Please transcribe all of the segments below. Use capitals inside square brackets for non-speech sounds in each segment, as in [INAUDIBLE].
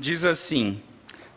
diz assim: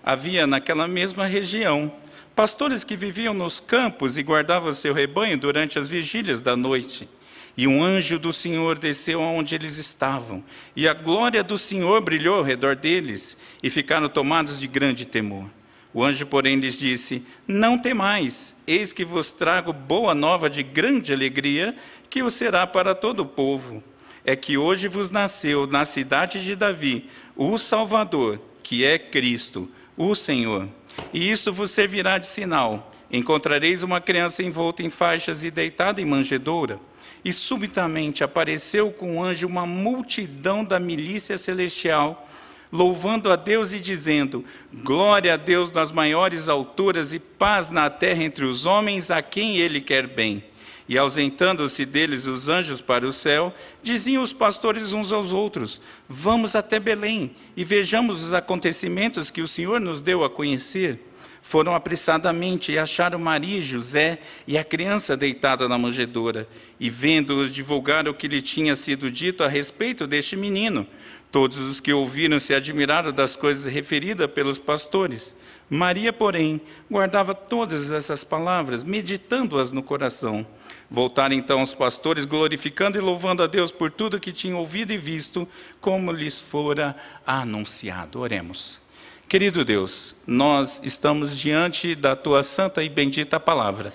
Havia naquela mesma região pastores que viviam nos campos e guardavam seu rebanho durante as vigílias da noite. E um anjo do Senhor desceu aonde eles estavam, e a glória do Senhor brilhou ao redor deles, e ficaram tomados de grande temor. O anjo, porém, lhes disse: Não temais, eis que vos trago boa nova de grande alegria, que o será para todo o povo. É que hoje vos nasceu na cidade de Davi o Salvador, que é Cristo, o Senhor. E isto vos servirá de sinal: encontrareis uma criança envolta em faixas e deitada em manjedoura. E subitamente apareceu com o anjo uma multidão da milícia celestial louvando a Deus e dizendo: Glória a Deus nas maiores alturas e paz na terra entre os homens a quem Ele quer bem. E ausentando-se deles os anjos para o céu, diziam os pastores uns aos outros: Vamos até Belém e vejamos os acontecimentos que o Senhor nos deu a conhecer. Foram apressadamente e acharam Maria e José e a criança deitada na manjedoura. E vendo-os divulgaram o que lhe tinha sido dito a respeito deste menino. Todos os que ouviram se admiraram das coisas referidas pelos pastores. Maria, porém, guardava todas essas palavras, meditando-as no coração. Voltaram então os pastores, glorificando e louvando a Deus por tudo que tinham ouvido e visto, como lhes fora anunciado. Oremos. Querido Deus, nós estamos diante da tua santa e bendita palavra.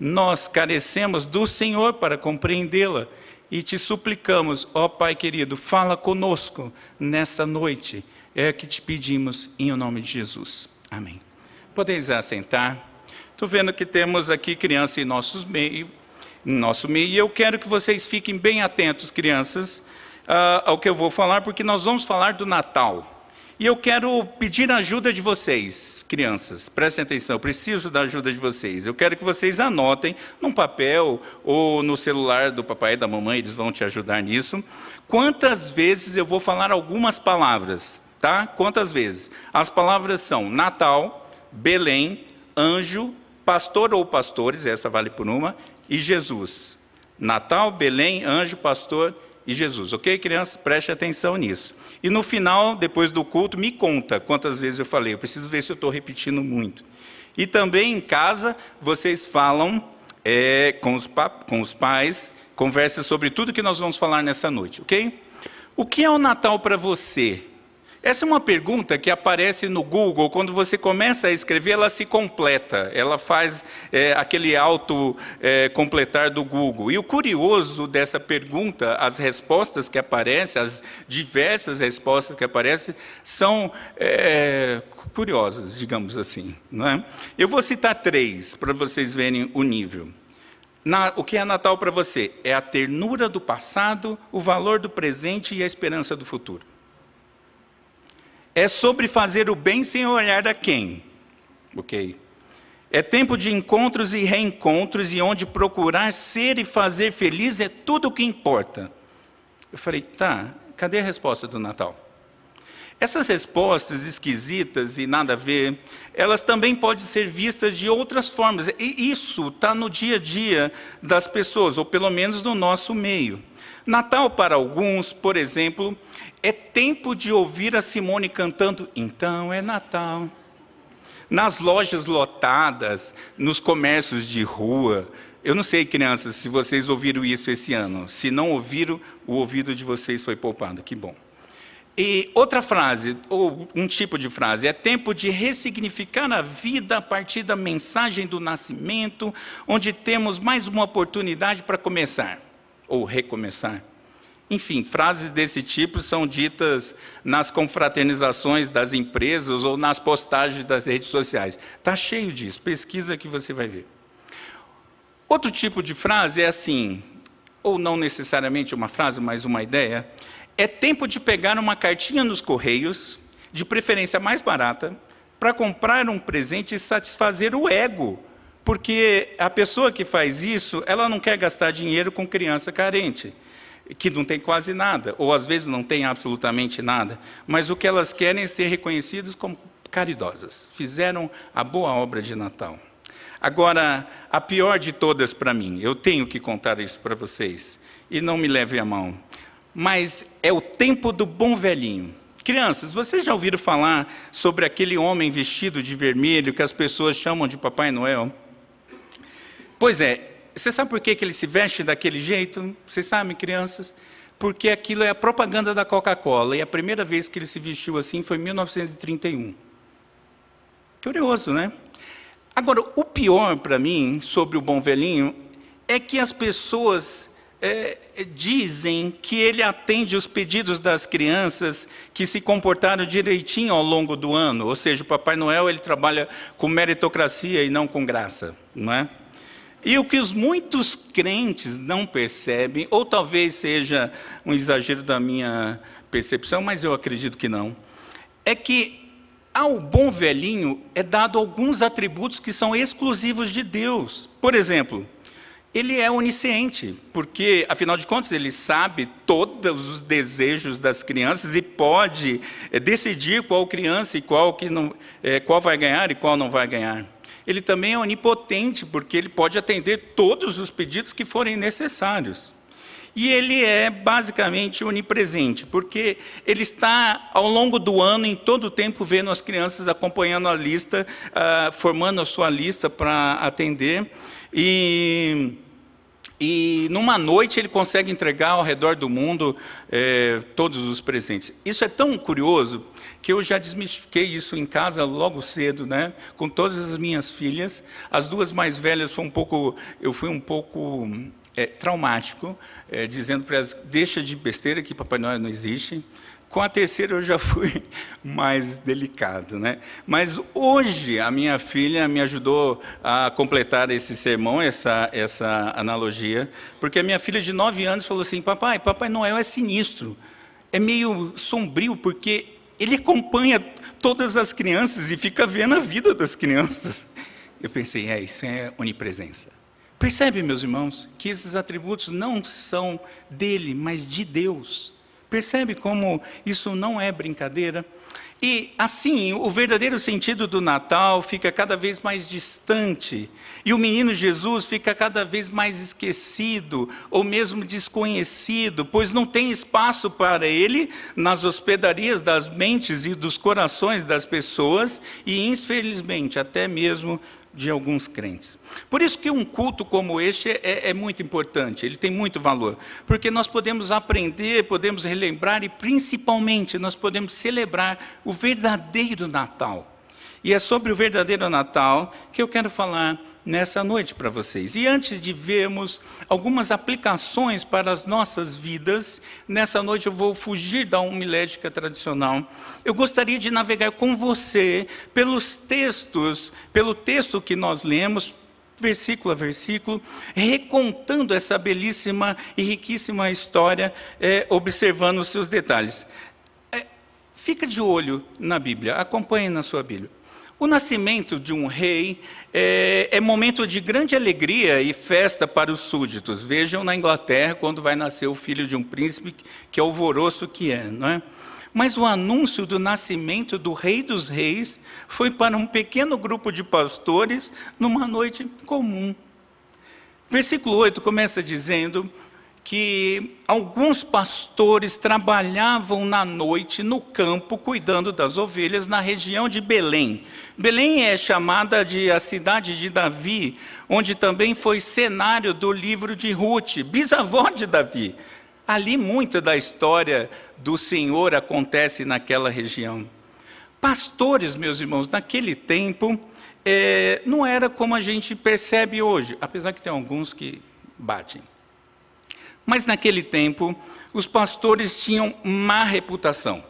Nós carecemos do Senhor para compreendê-la e te suplicamos, ó Pai querido, fala conosco nessa noite. É que te pedimos em nome de Jesus. Amém. Podeis assentar. Estou vendo que temos aqui crianças em nossos meio, em nosso meio, e eu quero que vocês fiquem bem atentos, crianças, uh, ao que eu vou falar, porque nós vamos falar do Natal. E eu quero pedir a ajuda de vocês, crianças, prestem atenção, eu preciso da ajuda de vocês. Eu quero que vocês anotem num papel ou no celular do papai e da mamãe, eles vão te ajudar nisso. Quantas vezes eu vou falar algumas palavras, tá? Quantas vezes? As palavras são Natal, Belém, anjo, pastor ou pastores, essa vale por uma, e Jesus. Natal, Belém, anjo, pastor e Jesus. Ok, crianças? Preste atenção nisso. E no final, depois do culto, me conta quantas vezes eu falei. Eu preciso ver se eu estou repetindo muito. E também em casa, vocês falam é, com, os com os pais, conversa sobre tudo que nós vamos falar nessa noite, ok? O que é o Natal para você? Essa é uma pergunta que aparece no Google, quando você começa a escrever, ela se completa, ela faz é, aquele auto-completar é, do Google. E o curioso dessa pergunta, as respostas que aparecem, as diversas respostas que aparecem, são é, curiosas, digamos assim. Não é? Eu vou citar três, para vocês verem o nível. Na, o que é Natal para você? É a ternura do passado, o valor do presente e a esperança do futuro. É sobre fazer o bem sem olhar a quem. Ok. É tempo de encontros e reencontros e onde procurar ser e fazer feliz é tudo o que importa. Eu falei, tá, cadê a resposta do Natal? Essas respostas esquisitas e nada a ver, elas também podem ser vistas de outras formas. E isso está no dia a dia das pessoas, ou pelo menos no nosso meio. Natal, para alguns, por exemplo, é tempo de ouvir a Simone cantando Então é Natal. Nas lojas lotadas, nos comércios de rua. Eu não sei, crianças, se vocês ouviram isso esse ano. Se não ouviram, o ouvido de vocês foi poupado. Que bom. E outra frase, ou um tipo de frase, é tempo de ressignificar a vida a partir da mensagem do nascimento, onde temos mais uma oportunidade para começar, ou recomeçar. Enfim, frases desse tipo são ditas nas confraternizações das empresas ou nas postagens das redes sociais. Está cheio disso, pesquisa que você vai ver. Outro tipo de frase é assim, ou não necessariamente uma frase, mas uma ideia. É tempo de pegar uma cartinha nos correios, de preferência mais barata, para comprar um presente e satisfazer o ego. Porque a pessoa que faz isso, ela não quer gastar dinheiro com criança carente que não tem quase nada, ou às vezes não tem absolutamente nada, mas o que elas querem é ser reconhecidas como caridosas. Fizeram a boa obra de Natal. Agora, a pior de todas para mim, eu tenho que contar isso para vocês, e não me leve a mão, mas é o tempo do bom velhinho. Crianças, vocês já ouviram falar sobre aquele homem vestido de vermelho que as pessoas chamam de Papai Noel? Pois é, você sabe por que ele se veste daquele jeito? Vocês sabem, crianças? Porque aquilo é a propaganda da Coca-Cola. E a primeira vez que ele se vestiu assim foi em 1931. Curioso, né? Agora, o pior para mim sobre o bom velhinho é que as pessoas é, dizem que ele atende os pedidos das crianças que se comportaram direitinho ao longo do ano, ou seja, o Papai Noel ele trabalha com meritocracia e não com graça, não é? E o que os muitos crentes não percebem, ou talvez seja um exagero da minha percepção, mas eu acredito que não, é que ao bom velhinho é dado alguns atributos que são exclusivos de Deus. Por exemplo, ele é onisciente, porque, afinal de contas, ele sabe todos os desejos das crianças e pode é, decidir qual criança e qual, que não, é, qual vai ganhar e qual não vai ganhar. Ele também é onipotente, porque ele pode atender todos os pedidos que forem necessários. E ele é basicamente onipresente, porque ele está ao longo do ano, em todo o tempo, vendo as crianças acompanhando a lista, uh, formando a sua lista para atender. E, e numa noite ele consegue entregar ao redor do mundo é, todos os presentes. Isso é tão curioso que eu já desmistifiquei isso em casa logo cedo, né? Com todas as minhas filhas. As duas mais velhas foi um pouco, eu fui um pouco é, traumático, é, dizendo para elas: deixa de besteira que Papai Noel não existe. Com a terceira eu já fui [LAUGHS] mais delicado, né? Mas hoje a minha filha me ajudou a completar esse sermão, essa, essa analogia, porque a minha filha de nove anos falou assim: Papai, Papai Noel é sinistro, é meio sombrio, porque ele acompanha todas as crianças e fica vendo a vida das crianças. Eu pensei, é, isso é onipresença. Percebe, meus irmãos, que esses atributos não são dele, mas de Deus. Percebe como isso não é brincadeira? E assim, o verdadeiro sentido do Natal fica cada vez mais distante, e o menino Jesus fica cada vez mais esquecido, ou mesmo desconhecido, pois não tem espaço para ele nas hospedarias das mentes e dos corações das pessoas, e infelizmente até mesmo de alguns crentes. Por isso que um culto como este é, é, muito importante, ele tem muito valor, porque nós podemos aprender, podemos relembrar e principalmente nós podemos celebrar o verdadeiro Natal. E é sobre o verdadeiro Natal que eu quero falar nessa noite para vocês. E antes de vermos algumas aplicações para as nossas vidas, nessa noite eu vou fugir da homilética tradicional. Eu gostaria de navegar com você pelos textos, pelo texto que nós lemos, versículo a versículo, recontando essa belíssima e riquíssima história, é, observando os seus detalhes. É, fica de olho na Bíblia, acompanhe na sua Bíblia. O nascimento de um rei é, é, momento de grande alegria e festa para os súditos. Vejam na Inglaterra, quando vai nascer o filho de um príncipe, que alvoroço que é, não é? Mas o anúncio do nascimento do Rei dos Reis foi para um pequeno grupo de pastores numa noite comum. Versículo 8 começa dizendo: que alguns pastores trabalhavam na noite no campo cuidando das ovelhas na região de Belém. Belém é chamada de a cidade de Davi, onde também foi cenário do livro de Ruth, bisavó de Davi. Ali muita da história do Senhor acontece naquela região. Pastores, meus irmãos, naquele tempo é, não era como a gente percebe hoje, apesar que tem alguns que batem. Mas naquele tempo, os pastores tinham má reputação.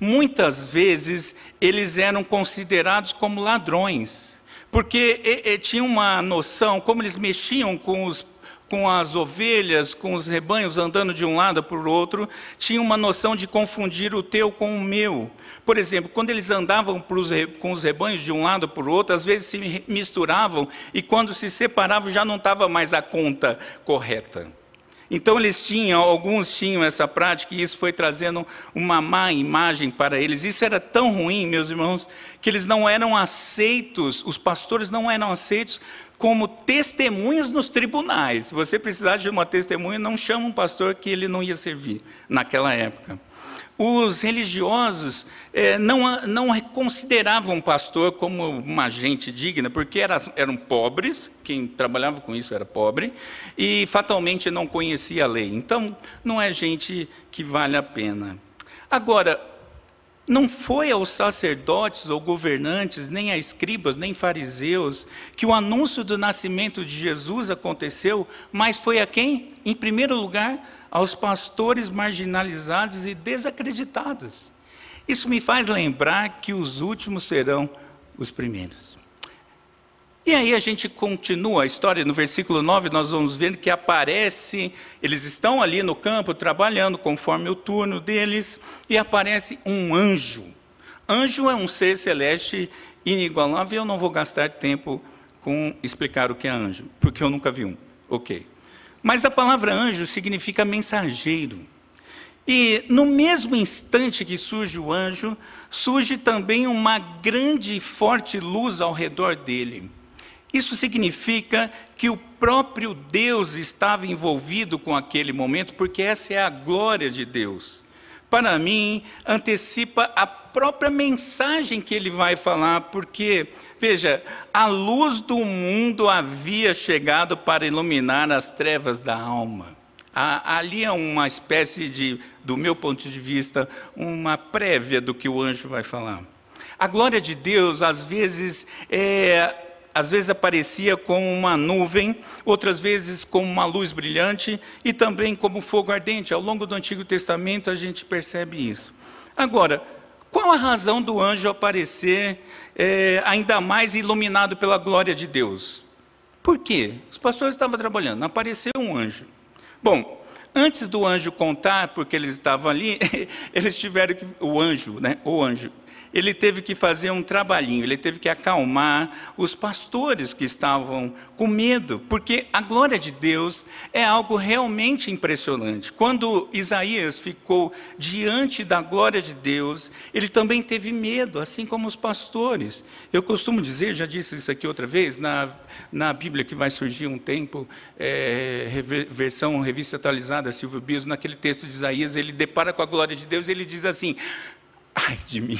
Muitas vezes eles eram considerados como ladrões, porque e, e, tinham uma noção, como eles mexiam com os com as ovelhas, com os rebanhos andando de um lado para o outro, tinha uma noção de confundir o teu com o meu. Por exemplo, quando eles andavam com os rebanhos de um lado para o outro, às vezes se misturavam e quando se separavam já não estava mais a conta correta. Então eles tinham, alguns tinham essa prática e isso foi trazendo uma má imagem para eles. Isso era tão ruim, meus irmãos, que eles não eram aceitos, os pastores não eram aceitos como testemunhas nos tribunais. Se você precisasse de uma testemunha, não chama um pastor que ele não ia servir naquela época. Os religiosos eh, não, não consideravam o pastor como uma gente digna, porque era, eram pobres, quem trabalhava com isso era pobre, e fatalmente não conhecia a lei. Então, não é gente que vale a pena. Agora, não foi aos sacerdotes ou governantes, nem a escribas, nem fariseus, que o anúncio do nascimento de Jesus aconteceu, mas foi a quem? Em primeiro lugar, aos pastores marginalizados e desacreditados. Isso me faz lembrar que os últimos serão os primeiros. E aí a gente continua a história, no versículo 9 nós vamos ver que aparece, eles estão ali no campo trabalhando conforme o turno deles, e aparece um anjo. Anjo é um ser celeste inigualável, eu não vou gastar tempo com explicar o que é anjo, porque eu nunca vi um. Ok. Mas a palavra anjo significa mensageiro. E no mesmo instante que surge o anjo, surge também uma grande e forte luz ao redor dele. Isso significa que o próprio Deus estava envolvido com aquele momento, porque essa é a glória de Deus. Para mim, antecipa a própria mensagem que ele vai falar, porque, veja, a luz do mundo havia chegado para iluminar as trevas da alma. Ali é uma espécie de, do meu ponto de vista, uma prévia do que o anjo vai falar. A glória de Deus, às vezes, é, às vezes aparecia como uma nuvem, outras vezes como uma luz brilhante e também como fogo ardente. Ao longo do Antigo Testamento a gente percebe isso. Agora, qual a razão do anjo aparecer é, ainda mais iluminado pela glória de Deus? Por quê? Os pastores estavam trabalhando, apareceu um anjo. Bom, antes do anjo contar, porque eles estavam ali, [LAUGHS] eles tiveram que. O anjo, né? O anjo ele teve que fazer um trabalhinho, ele teve que acalmar os pastores que estavam com medo, porque a glória de Deus é algo realmente impressionante. Quando Isaías ficou diante da glória de Deus, ele também teve medo, assim como os pastores. Eu costumo dizer, já disse isso aqui outra vez, na, na Bíblia que vai surgir um tempo, é, versão revista atualizada, Silvio Bios, naquele texto de Isaías, ele depara com a glória de Deus e ele diz assim: ai de mim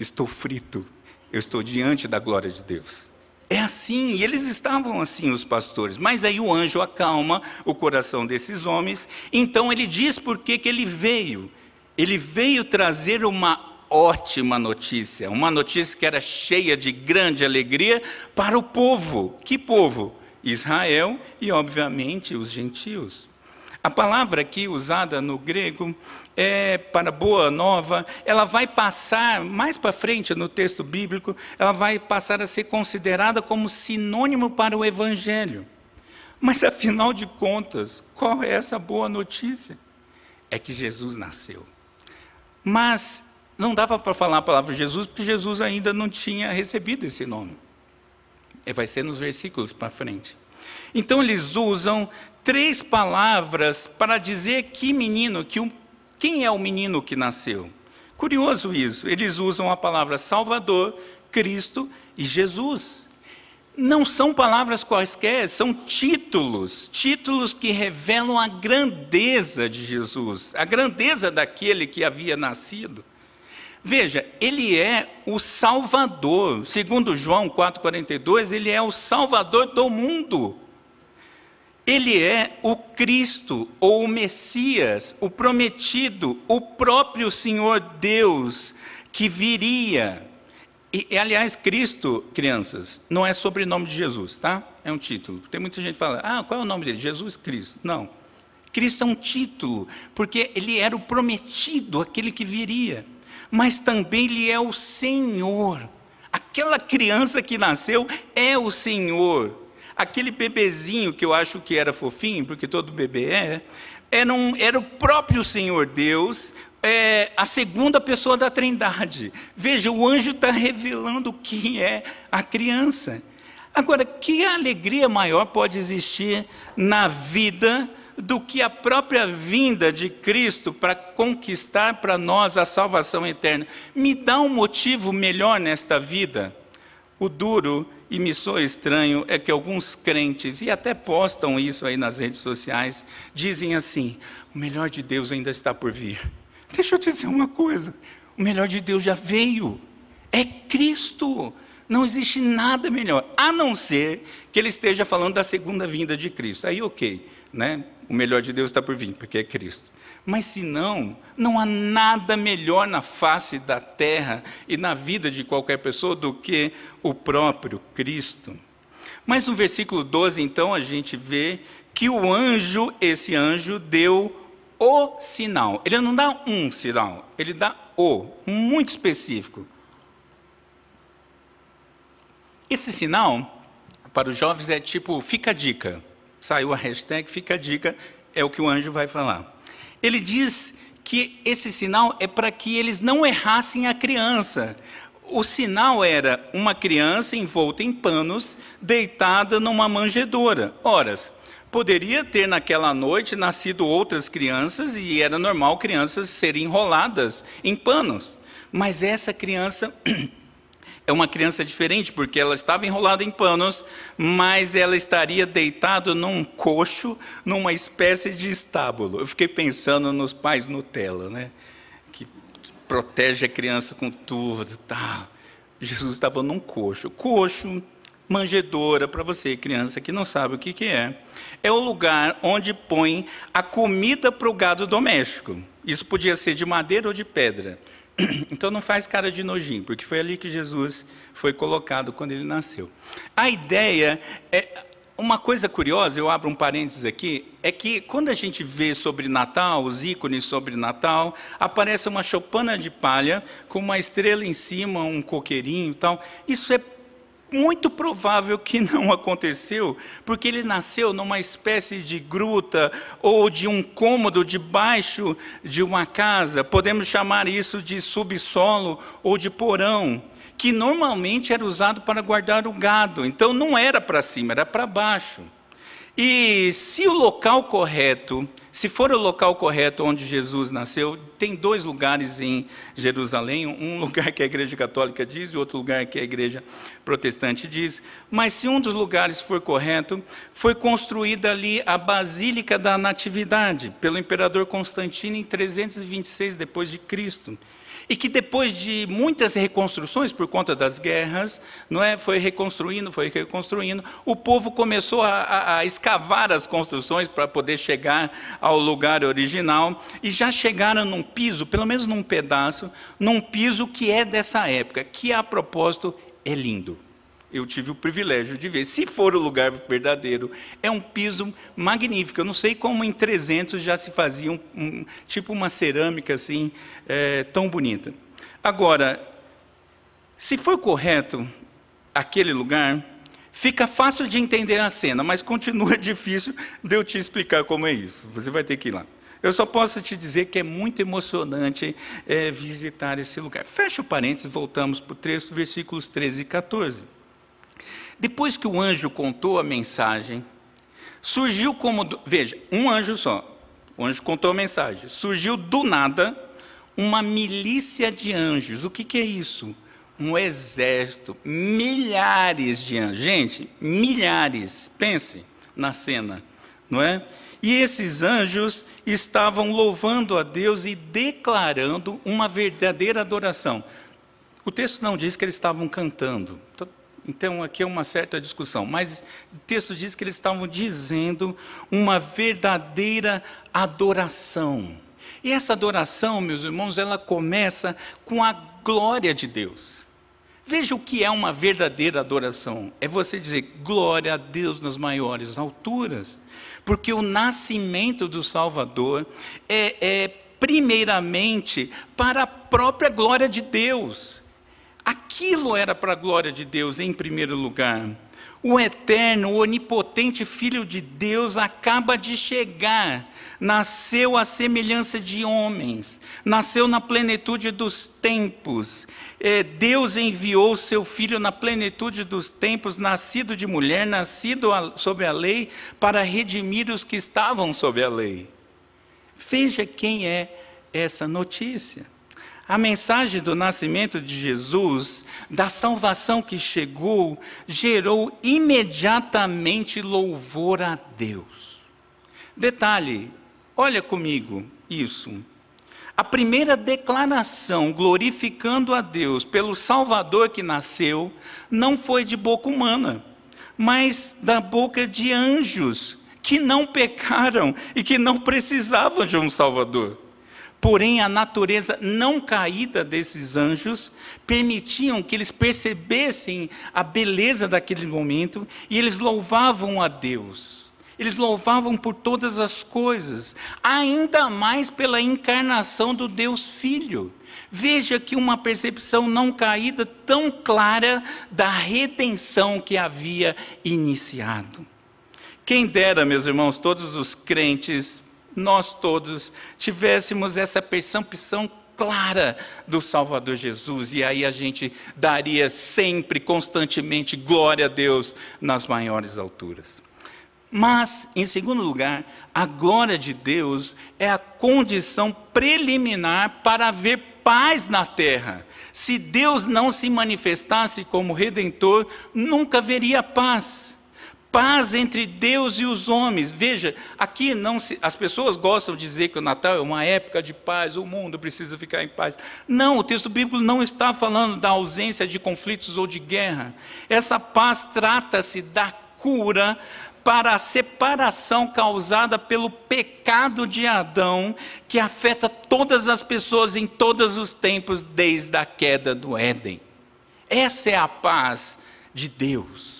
estou frito, eu estou diante da glória de Deus. É assim, e eles estavam assim, os pastores. Mas aí o anjo acalma o coração desses homens, então ele diz por que, que ele veio. Ele veio trazer uma ótima notícia, uma notícia que era cheia de grande alegria para o povo. Que povo? Israel e, obviamente, os gentios. A palavra aqui usada no grego é para boa nova, ela vai passar mais para frente no texto bíblico, ela vai passar a ser considerada como sinônimo para o evangelho. Mas afinal de contas, qual é essa boa notícia? É que Jesus nasceu. Mas não dava para falar a palavra Jesus, porque Jesus ainda não tinha recebido esse nome. Vai ser nos versículos para frente. Então eles usam três palavras para dizer que menino, que um, quem é o menino que nasceu. Curioso isso, eles usam a palavra Salvador, Cristo e Jesus. Não são palavras quaisquer, são títulos, títulos que revelam a grandeza de Jesus, a grandeza daquele que havia nascido. Veja, ele é o Salvador, segundo João 4,42, ele é o Salvador do mundo. Ele é o Cristo, ou o Messias, o prometido, o próprio Senhor Deus que viria. E, e, aliás, Cristo, crianças, não é sobrenome de Jesus, tá? É um título. Tem muita gente que fala, ah, qual é o nome dele? Jesus Cristo. Não. Cristo é um título, porque ele era o prometido, aquele que viria. Mas também ele é o Senhor. Aquela criança que nasceu é o Senhor aquele bebezinho que eu acho que era fofinho, porque todo bebê é, era, um, era o próprio Senhor Deus, é, a segunda pessoa da Trindade. Veja, o anjo está revelando quem é a criança. Agora, que alegria maior pode existir na vida do que a própria vinda de Cristo para conquistar para nós a salvação eterna? Me dá um motivo melhor nesta vida? O duro e me soa estranho é que alguns crentes, e até postam isso aí nas redes sociais, dizem assim: o melhor de Deus ainda está por vir. Deixa eu te dizer uma coisa: o melhor de Deus já veio, é Cristo. Não existe nada melhor, a não ser que ele esteja falando da segunda vinda de Cristo. Aí, ok, né? O melhor de Deus está por vir, porque é Cristo. Mas se não, não há nada melhor na face da terra e na vida de qualquer pessoa do que o próprio Cristo. Mas no versículo 12, então, a gente vê que o anjo, esse anjo, deu o sinal. Ele não dá um sinal, ele dá o, muito específico. Esse sinal, para os jovens, é tipo, fica a dica. Saiu a hashtag, fica a dica, é o que o anjo vai falar. Ele diz que esse sinal é para que eles não errassem a criança. O sinal era uma criança envolta em panos, deitada numa manjedoura. Horas. Poderia ter naquela noite nascido outras crianças e era normal crianças serem enroladas em panos. Mas essa criança [CLEARS THROAT] é uma criança diferente, porque ela estava enrolada em panos, mas ela estaria deitada num coxo, numa espécie de estábulo. Eu fiquei pensando nos pais Nutella, né? Que, que protege a criança com tudo, tal. Jesus estava num coxo. Coxo, manjedoura, para você, criança que não sabe o que, que é, é o lugar onde põe a comida para o gado doméstico. Isso podia ser de madeira ou de pedra. [COUGHS] Então não faz cara de nojinho, porque foi ali que Jesus foi colocado quando ele nasceu. A ideia é uma coisa curiosa, eu abro um parênteses aqui, é que quando a gente vê sobre Natal, os ícones sobre Natal, aparece uma chopana de palha com uma estrela em cima, um coqueirinho e tal. Isso é muito provável que não aconteceu, porque ele nasceu numa espécie de gruta ou de um cômodo debaixo de uma casa, podemos chamar isso de subsolo ou de porão, que normalmente era usado para guardar o gado. Então não era para cima, era para baixo. E se o local correto se for o local correto onde Jesus nasceu, tem dois lugares em Jerusalém, um [LAUGHS] lugar que a Igreja Católica diz e outro lugar que a Igreja Protestante diz. Mas se um dos lugares for correto, foi construída ali a Basílica da Natividade pelo imperador Constantino em 326 depois de Cristo e que depois de muitas reconstruções por conta das guerras, não é, foi reconstruindo, foi reconstruindo, o povo começou a, a, a escavar as construções para poder chegar ao lugar original. E já chegaram num piso, pelo menos num pedaço, num piso que é dessa época, que a propósito é lindo eu tive o privilégio de ver. Se for o lugar verdadeiro, é um piso magnífico. Eu não sei como em 300 já se fazia um, um tipo uma cerâmica assim, é, tão bonita. Agora, se for correto aquele lugar, fica fácil de entender a cena, mas continua [LAUGHS] difícil de eu te explicar como é isso. Você vai ter que ir lá. Eu só posso te dizer que é muito emocionante é, visitar esse lugar. Fecha o parênteses, voltamos para o texto, versículos 13 e 14. Depois que o anjo contou a mensagem, surgiu como. Veja, um anjo só. O anjo contou a mensagem. Surgiu do nada uma milícia de anjos. O que, que é isso? Um exército, milhares de anjos. Gente, milhares. Pense na cena, não é? E esses anjos estavam louvando a Deus e declarando uma verdadeira adoração. O texto não diz que eles estavam cantando. Então, aqui é uma certa discussão, mas o texto diz que eles estavam dizendo uma verdadeira adoração. E essa adoração, meus irmãos, ela começa com a glória de Deus. Veja o que é uma verdadeira adoração: é você dizer glória a Deus nas maiores alturas, porque o nascimento do Salvador é, é primeiramente para a própria glória de Deus. Aquilo era para a glória de Deus em primeiro lugar. O eterno, onipotente Filho de Deus acaba de chegar, nasceu à semelhança de homens, nasceu na plenitude dos tempos. É, Deus enviou seu Filho na plenitude dos tempos, nascido de mulher, nascido sob a lei, para redimir os que estavam sob a lei. Veja quem é essa notícia. A mensagem do nascimento de Jesus, da salvação que chegou, gerou imediatamente louvor a Deus. Detalhe, olha comigo isso. a primeira declaração glorificando a Deus pelo Salvador que nasceu não foi de boca humana, mas da boca de anjos que não pecaram e que não precisavam de um Salvador. Porém, a natureza não caída desses anjos permitiam que eles percebessem a beleza daquele momento e eles louvavam a Deus. Eles louvavam por todas as coisas, ainda mais pela encarnação do Deus Filho. Veja que uma percepção não caída tão clara da redenção que havia iniciado. Quem dera, meus irmãos, todos os crentes nós todos tivéssemos essa percepção clara do Salvador Jesus, e aí a gente daria sempre, constantemente, glória a Deus nas maiores alturas. Mas, em segundo lugar, a glória de Deus é a condição preliminar para haver paz na terra. Se Deus não se manifestasse como redentor, nunca haveria paz paz entre Deus e os homens. Veja, aqui não se, as pessoas gostam de dizer que o Natal é uma época de paz, o mundo precisa ficar em paz. Não, o texto bíblico não está falando da ausência de conflitos ou de guerra. Essa paz trata-se da cura para a separação causada pelo pecado de Adão, que afeta todas as pessoas em todos os tempos desde a queda do Éden. Essa é a paz de Deus.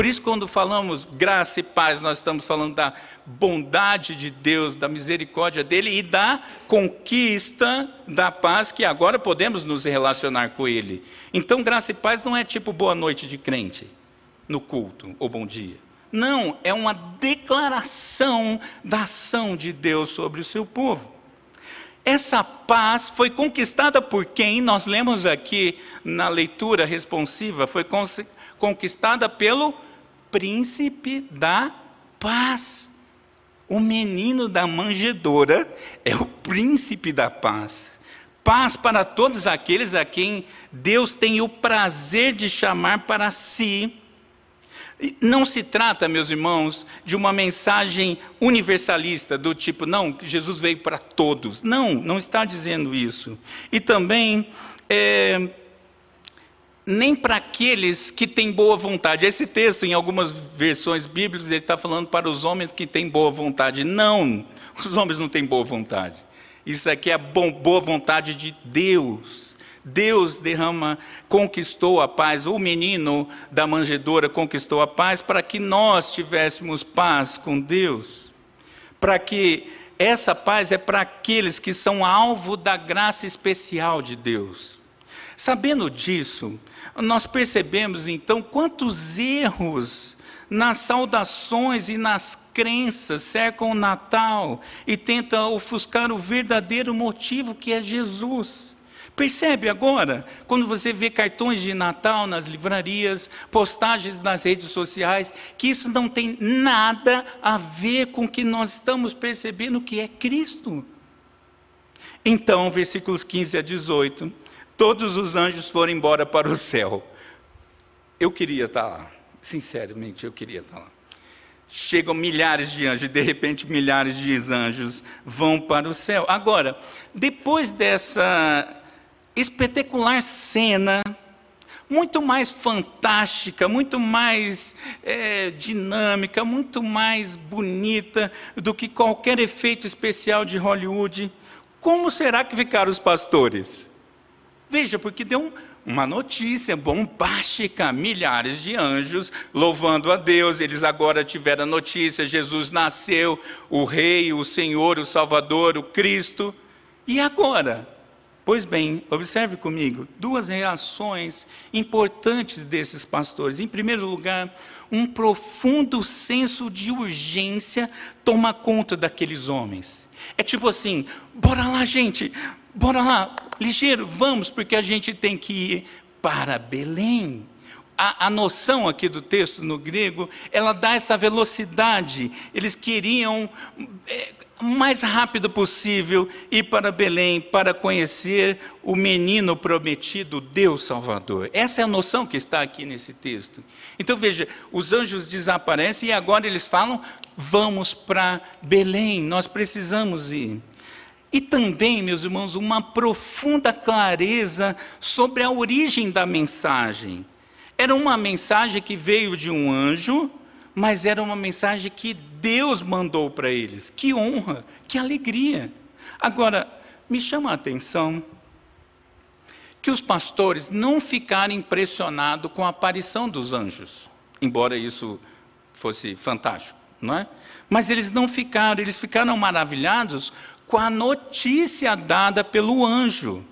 Por isso, quando falamos graça e paz, nós estamos falando da bondade de Deus, da misericórdia dele e da conquista da paz que agora podemos nos relacionar com ele. Então, graça e paz não é tipo boa noite de crente no culto ou bom dia. Não, é uma declaração da ação de Deus sobre o seu povo. Essa paz foi conquistada por quem? Nós lemos aqui na leitura responsiva, foi conquistada pelo príncipe da paz. O menino da manjedoura é o príncipe da paz. Paz para todos aqueles a quem Deus tem o prazer de chamar para si. Não se trata, meus irmãos, de uma mensagem universalista, do tipo, não, Jesus veio para todos. Não, não está dizendo isso. E também é, nem para aqueles que têm boa vontade. Esse texto, em algumas versões bíblicas, ele está falando para os homens que têm boa vontade. Não, os homens não têm boa vontade. Isso aqui é a boa vontade de Deus. Deus derrama, conquistou a paz. O menino da manjedoura conquistou a paz para que nós tivéssemos paz com Deus. Para que essa paz é para aqueles que são alvo da graça especial de Deus. Sabendo disso, nós percebemos então quantos erros nas saudações e nas crenças cercam o Natal e tentam ofuscar o verdadeiro motivo que é Jesus. Percebe agora, quando você vê cartões de Natal nas livrarias, postagens nas redes sociais, que isso não tem nada a ver com o que nós estamos percebendo que é Cristo. Então, versículos 15 a 18, todos os anjos foram embora para o céu. Eu queria estar lá, sinceramente, eu queria estar lá. Chegam milhares de anjos, de repente milhares de anjos vão para o céu. Agora, depois dessa espetacular cena, muito mais fantástica, muito mais é, dinâmica, muito mais bonita do que qualquer efeito especial de Hollywood, como será que ficaram os pastores? Veja, porque deu uma notícia bombástica, milhares de anjos louvando a Deus. Eles agora tiveram a notícia: Jesus nasceu, o Rei, o Senhor, o Salvador, o Cristo. E agora? Pois bem, observe comigo duas reações importantes desses pastores. Em primeiro lugar, um profundo senso de urgência toma conta daqueles homens. É tipo assim: bora lá, gente, bora lá, ligeiro, vamos, porque a gente tem que ir para Belém. A, a, noção aqui do texto no grego, ela dá essa velocidade. Eles queriam é, mais rápido possível ir para Belém para conhecer o menino prometido, Deus Salvador. Essa é a noção que está aqui nesse texto. Então veja, os anjos desaparecem e agora eles falam: vamos para Belém, nós precisamos ir. E também, meus irmãos, uma profunda clareza sobre a origem da mensagem. Era uma mensagem que veio de um anjo, mas era uma mensagem que Deus mandou para eles. Que honra, que alegria. Agora, me chama a atenção que os pastores não ficaram impressionados com a aparição dos anjos, embora isso fosse fantástico, não é? Mas eles não ficaram, eles ficaram maravilhados com a notícia dada pelo anjo.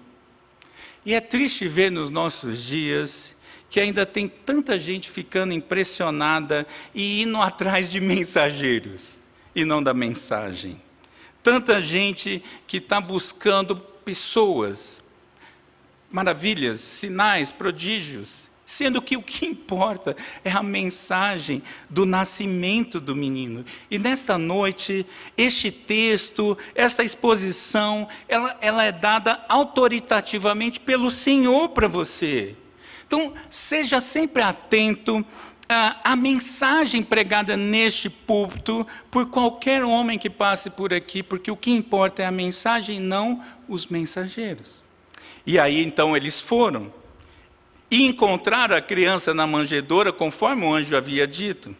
E é triste ver nos nossos dias que ainda tem tanta gente ficando impressionada e indo [LAUGHS] atrás de mensageiros e não da mensagem. Tanta gente que está buscando pessoas, maravilhas, sinais, prodígios, sendo que o que importa é a mensagem do nascimento do menino. E nesta noite, este texto, esta exposição, ela, ela é dada autoritativamente pelo Senhor para você. Então, seja sempre atento à, à mensagem pregada neste púlpito por qualquer homem que passe por aqui, porque o que importa é a mensagem, não os mensageiros. E aí então eles foram e encontraram a criança na manjedoura, conforme o anjo havia dito.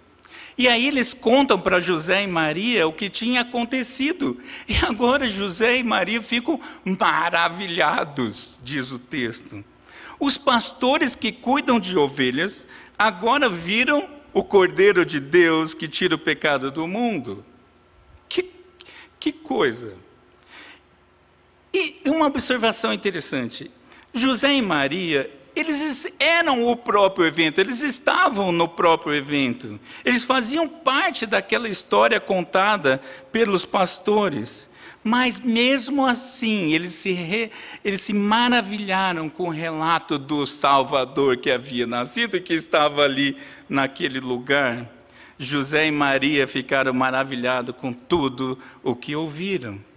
E aí eles contam para José e Maria o que tinha acontecido. E agora José e Maria ficam maravilhados, diz o texto. Os pastores que cuidam de ovelhas agora viram o Cordeiro de Deus que tira o pecado do mundo. Que, que coisa! E uma observação interessante: José e Maria, eles eram o próprio evento, eles estavam no próprio evento, eles faziam parte daquela história contada pelos pastores. Mas mesmo assim, eles se, re, eles se maravilharam com o relato do Salvador que havia nascido e que estava ali naquele lugar. José e Maria ficaram maravilhados com tudo o que ouviram.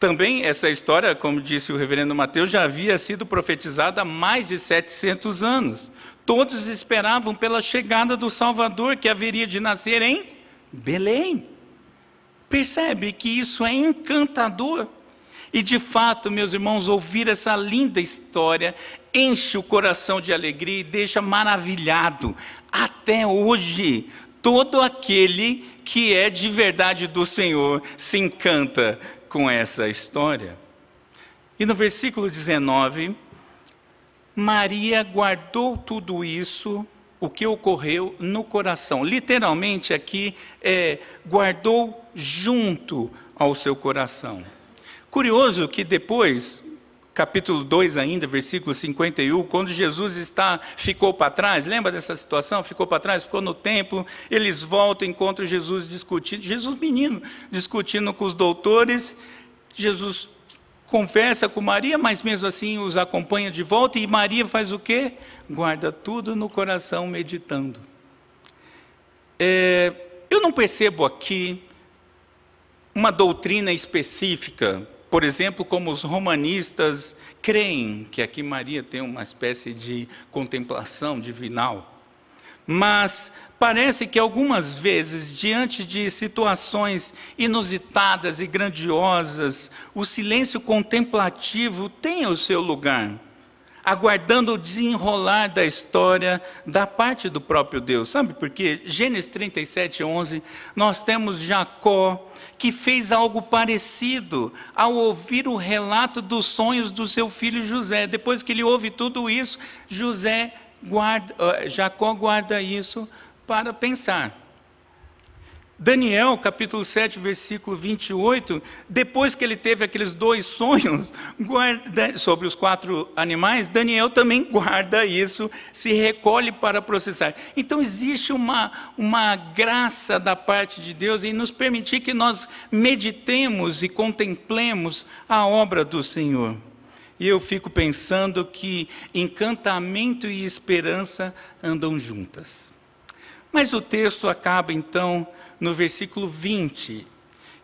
Também essa história, como disse o reverendo Mateus, já havia sido profetizada há mais de 700 anos. Todos esperavam pela chegada do Salvador que haveria de nascer em Belém. Percebe que isso é encantador. E de fato, meus irmãos, ouvir essa linda história enche o coração de alegria e deixa maravilhado. Até hoje, todo aquele que é de verdade do Senhor se encanta com essa história. E no versículo 19, Maria guardou tudo isso, o que ocorreu no coração. Literalmente aqui é guardou junto ao seu coração. Curioso que depois, capítulo 2 ainda, versículo 51, quando Jesus está ficou para trás, lembra dessa situação? Ficou para trás, ficou no templo, eles voltam, encontram Jesus discutindo, Jesus menino, discutindo com os doutores, Jesus conversa com Maria, mas mesmo assim os acompanha de volta e Maria faz o quê? Guarda tudo no coração meditando. É, eu não percebo aqui uma doutrina específica por exemplo, como os romanistas creem que aqui Maria tem uma espécie de contemplação divinal. Mas parece que algumas vezes, diante de situações inusitadas e grandiosas, o silêncio contemplativo tem o seu lugar aguardando o desenrolar da história da parte do próprio Deus. Sabe por quê? Gênesis 37, 11, nós temos Jacó que fez algo parecido ao ouvir o relato dos sonhos do seu filho José. Depois que ele ouve tudo isso, José guarda, Jacó guarda isso para pensar. Daniel, capítulo 7, versículo 28, depois que ele teve aqueles dois sonhos guarda, sobre os quatro animais, Daniel também guarda isso, se recolhe para processar. Então existe uma, uma graça da parte de Deus em nos permitir que nós meditemos e contemplemos a obra do Senhor. E eu fico pensando que encantamento e esperança andam juntas. Mas o texto acaba então no versículo 20.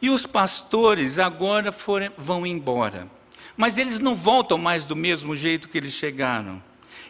E os pastores agora foram, vão embora. Mas eles não voltam mais do mesmo jeito que eles chegaram.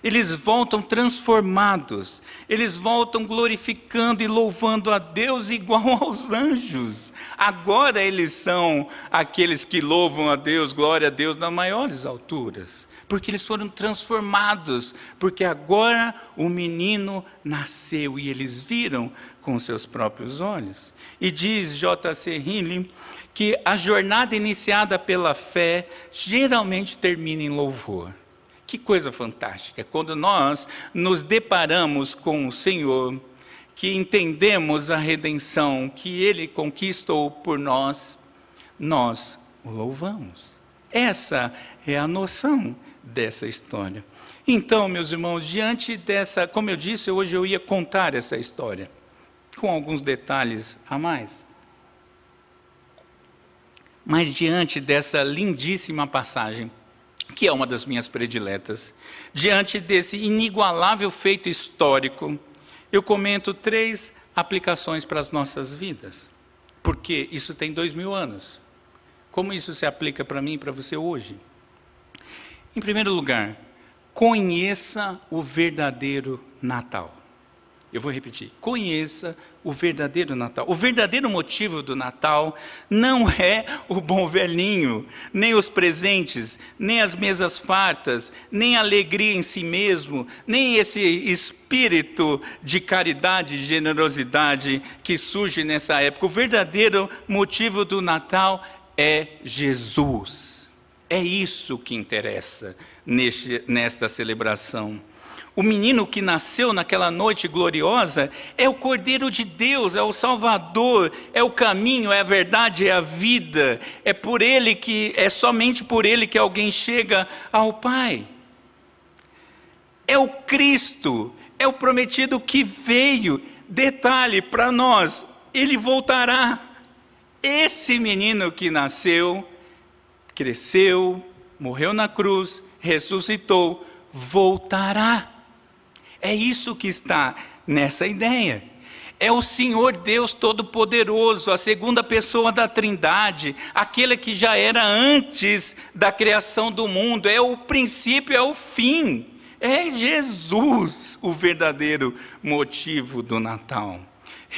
eles voltam transformados, eles voltam glorificando e louvando a Deus igual [LAUGHS] aos anjos. Agora eles são aqueles que louvam a Deus, glória a Deus, nas maiores alturas, porque eles foram transformados, porque agora o menino nasceu e eles viram com seus próprios olhos. E diz J.C. Rinley que a jornada iniciada pela fé geralmente termina em louvor. Que coisa fantástica! Quando nós nos deparamos com o Senhor, que entendemos a redenção que Ele conquistou por nós, nós o louvamos. Essa é a noção dessa história. Então, meus irmãos, diante dessa, como eu disse, hoje eu ia contar essa história, com alguns detalhes a mais. Mas diante dessa lindíssima passagem, que é uma das minhas prediletas. Diante desse inigualável feito histórico, eu comento três aplicações para as nossas vidas. Porque isso tem dois mil anos. Como isso se aplica para mim e para você hoje? Em primeiro lugar, conheça o verdadeiro Natal. Eu vou repetir. Conheça o verdadeiro Natal. O verdadeiro motivo do Natal não [LAUGHS] é o bom velhinho, nem os presentes, nem as mesas fartas, nem a alegria em si mesmo, nem esse espírito de caridade e generosidade que surge nessa época. O verdadeiro motivo do Natal é Jesus. É isso que interessa neste, nesta celebração. O menino que nasceu naquela noite gloriosa é o Cordeiro de Deus, é o Salvador, é o caminho, é a verdade, é a vida. É por ele que é somente por ele que alguém chega ao Pai. É o Cristo, é o prometido que veio. Detalhe para nós, ele voltará. Esse menino que nasceu, cresceu, morreu na cruz, ressuscitou, voltará. É isso que está nessa ideia. É o Senhor Deus Todo-Poderoso, a segunda pessoa da Trindade, aquele que já era antes da criação do mundo, é o princípio, é o fim. É Jesus o verdadeiro motivo do Natal.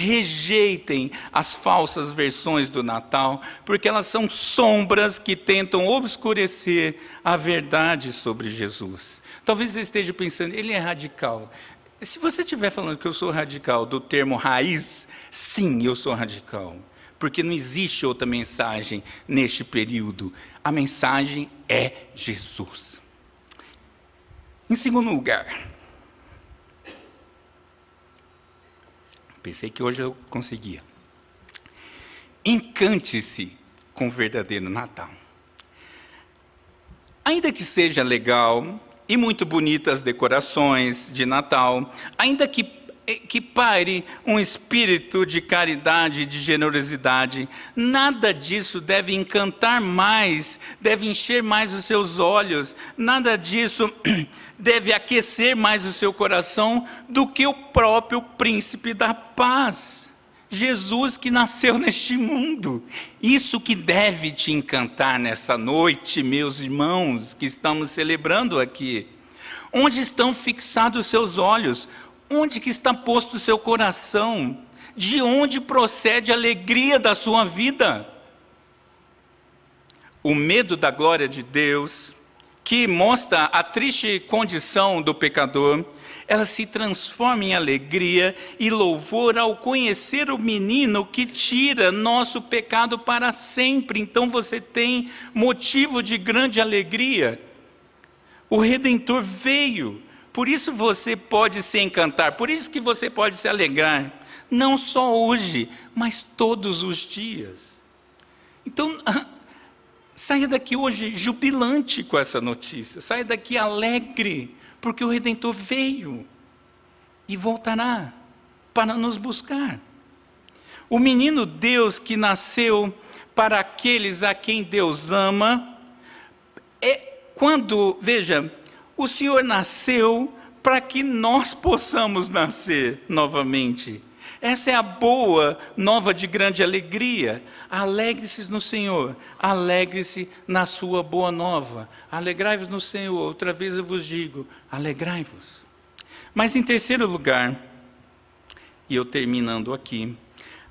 Rejeitem as falsas versões do Natal, porque elas são sombras que tentam obscurecer a verdade sobre Jesus. Talvez você esteja pensando, ele é radical. Se você estiver falando que eu sou radical do termo raiz, sim, eu sou radical. Porque não existe outra mensagem neste período. A mensagem é Jesus. Em segundo lugar, pensei que hoje eu conseguia. Encante-se com o verdadeiro Natal. Ainda que seja legal e muito bonitas decorações de Natal, ainda que que pare um espírito de caridade de generosidade. Nada disso deve encantar mais, deve encher mais os seus olhos, nada disso [CLEARS THROAT] deve aquecer mais o seu coração do que o próprio príncipe da paz. Jesus que nasceu [LAUGHS] neste mundo. Isso que deve te encantar nessa noite, meus irmãos, que estamos celebrando aqui. Onde estão fixados os seus olhos? Onde que está posto o seu coração? De onde procede a alegria da sua vida? O medo da glória de Deus, que mostra a triste condição do pecador, ela se transforma em alegria e louvor ao conhecer o menino que tira nosso pecado para sempre. Então você tem motivo de grande alegria. O redentor veio. Por isso você pode se encantar, por isso que você pode se alegrar, não só hoje, mas todos os dias. Então, [LAUGHS] saia daqui hoje jubilante com essa notícia, saia daqui alegre, porque o redentor veio e voltará para nos buscar. O menino Deus que nasceu para aqueles a quem Deus ama, é quando, veja, o Senhor nasceu para que nós possamos nascer novamente. Essa é a boa nova de grande alegria. Alegre-se no Senhor, alegre-se na sua boa nova. Alegrai-vos no Senhor, outra vez eu vos digo, alegrai-vos. Mas em terceiro lugar, e eu terminando aqui,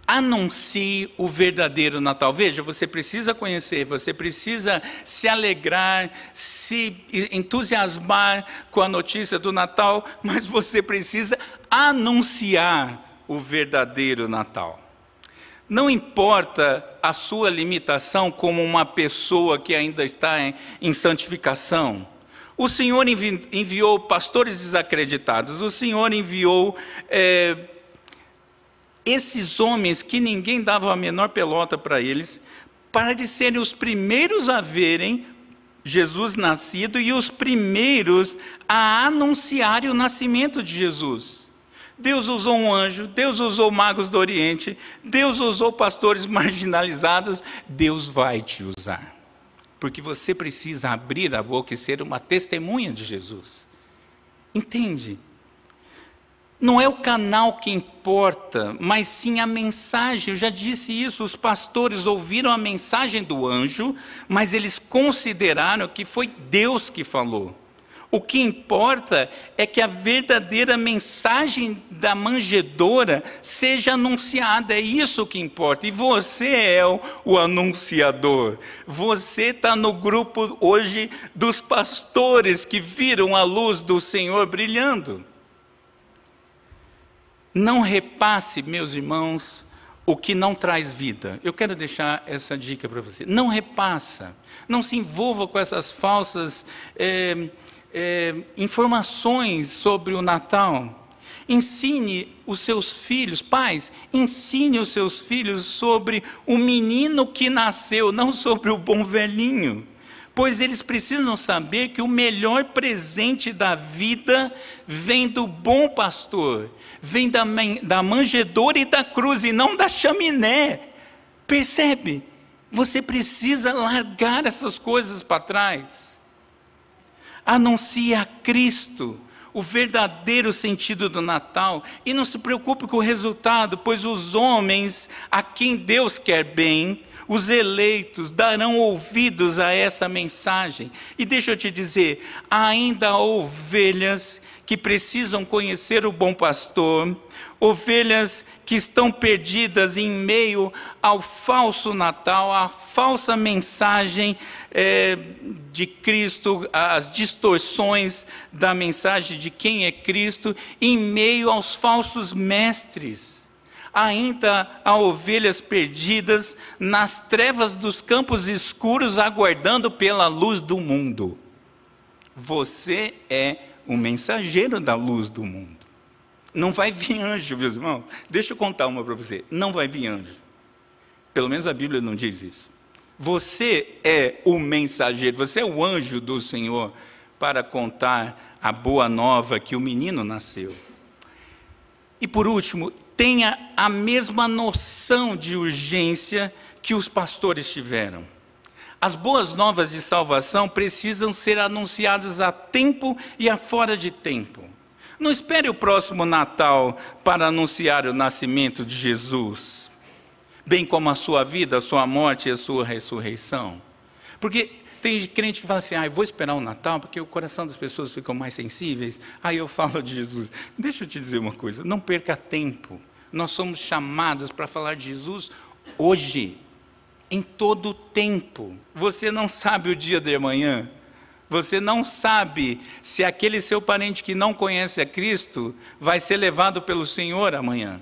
anuncie o verdadeiro Natal. Veja, você precisa conhecer, você precisa se alegrar, se entusiasmar com a notícia do Natal, mas você precisa anunciar o verdadeiro Natal. Não importa a sua limitação como uma pessoa que ainda está em, em santificação. O Senhor envi, enviou pastores desacreditados, o Senhor enviou. É, esses homens que ninguém dava a menor pelota para eles, para eles serem os primeiros a verem Jesus nascido e os primeiros a anunciarem o nascimento de Jesus. Deus usou um anjo, Deus usou magos do Oriente, Deus usou pastores [LAUGHS] marginalizados, Deus vai te usar. Porque você precisa abrir a boca e ser uma testemunha de Jesus. Entende? Não é o canal que importa, mas sim a mensagem. Eu já disse isso, os pastores ouviram a mensagem do anjo, mas eles consideraram que foi Deus que falou. O que importa é que a verdadeira mensagem da manjedora seja anunciada, é isso que importa. E você é o, o anunciador. Você está no grupo hoje dos pastores que viram a luz do Senhor brilhando. Não repasse, meus irmãos, o que não traz vida. Eu quero deixar essa dica para você. Não repassa. Não se envolva com essas falsas é, é, informações sobre o Natal. Ensine os seus filhos, pais, ensine os seus filhos sobre o menino que nasceu, não sobre o bom velhinho pois eles precisam saber que o melhor presente da vida vem do bom pastor, vem da, da manjedoura e da cruz, e não da chaminé. Percebe? Você precisa largar essas coisas para trás. Anuncie a Cristo o verdadeiro sentido do Natal e não se preocupe com o resultado, pois os homens a quem Deus quer bem os eleitos darão ouvidos a essa mensagem. E deixa eu te dizer, ainda há ovelhas que precisam conhecer o bom pastor, ovelhas que estão perdidas em meio ao falso Natal, à falsa mensagem é, de Cristo, às distorções da mensagem de quem é Cristo, em meio aos falsos mestres ainda há ovelhas perdidas nas trevas dos campos escuros, aguardando pela luz do mundo. Você é o mensageiro da luz do mundo. Não vai vir anjo, meus irmãos. Deixa eu contar uma para você. Não vai vir anjo. Pelo menos a Bíblia não diz isso. Você é o mensageiro, você é o anjo do Senhor para contar a boa nova que o menino nasceu. E por último, tenha a mesma noção de urgência que os pastores tiveram. As boas novas de salvação precisam ser anunciadas a tempo e a fora de tempo. Não espere o próximo Natal para anunciar o nascimento de Jesus, bem como a sua vida, a sua morte e a sua ressurreição. Porque tem crente que fala assim: ah, vou esperar o Natal porque o coração das pessoas ficam mais sensíveis. Aí eu falo de Jesus. Deixa eu te dizer uma coisa: não perca tempo. Nós somos chamados para falar de Jesus hoje, em todo o tempo. Você não sabe o dia de amanhã. Você não sabe se aquele seu parente que não conhece a Cristo vai ser levado pelo Senhor amanhã.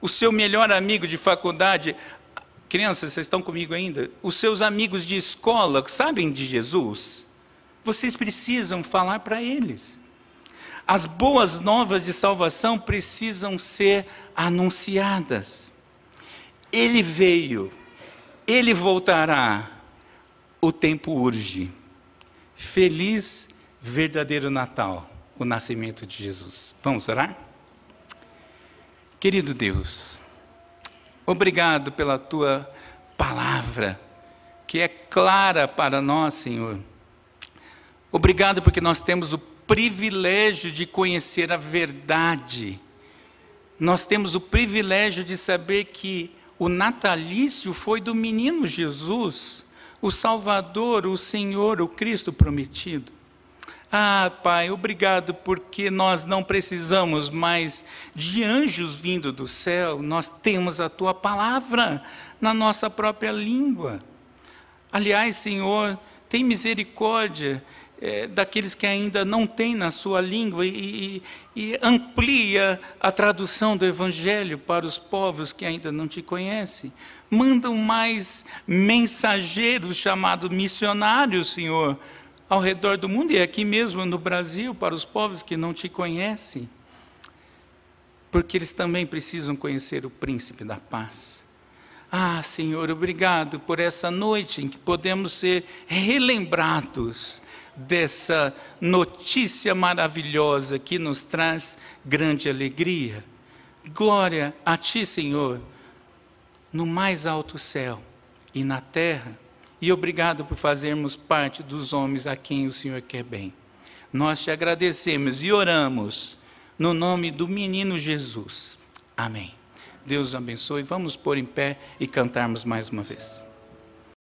O seu melhor amigo de faculdade, crianças, vocês estão comigo ainda? Os seus amigos de escola sabem de Jesus? Vocês precisam falar para eles. As boas novas de salvação precisam ser anunciadas. Ele veio, ele voltará, o tempo urge. Feliz verdadeiro Natal, o nascimento de Jesus. Vamos orar? Querido Deus, obrigado pela tua palavra, que é clara para nós, Senhor. Obrigado porque nós temos o privilégio de conhecer a verdade nós temos o privilégio de saber que o natalício foi do menino Jesus, o Salvador, o Senhor, o Cristo prometido. Ah, Pai, obrigado porque nós não precisamos mais de anjos vindo do céu, nós temos a tua palavra na nossa própria língua. Aliás, Senhor, tem misericórdia é, daqueles que ainda não têm na sua língua e, e, amplia a tradução do Evangelho para os povos que ainda não te conhecem. Mandam mais mensageiros chamados missionários, Senhor, ao redor do mundo e aqui mesmo no Brasil, para os povos que não te conhecem. Porque eles também precisam conhecer o príncipe da paz. Ah, Senhor, obrigado por essa noite em que podemos ser relembrados dessa notícia maravilhosa que nos traz grande alegria. Glória a Ti, Senhor, no mais alto céu e na terra, e obrigado por fazermos parte dos homens a quem o Senhor quer bem. Nós te agradecemos e oramos no nome do menino Jesus. Amém. Deus abençoe. Vamos pôr em pé e cantarmos mais uma vez.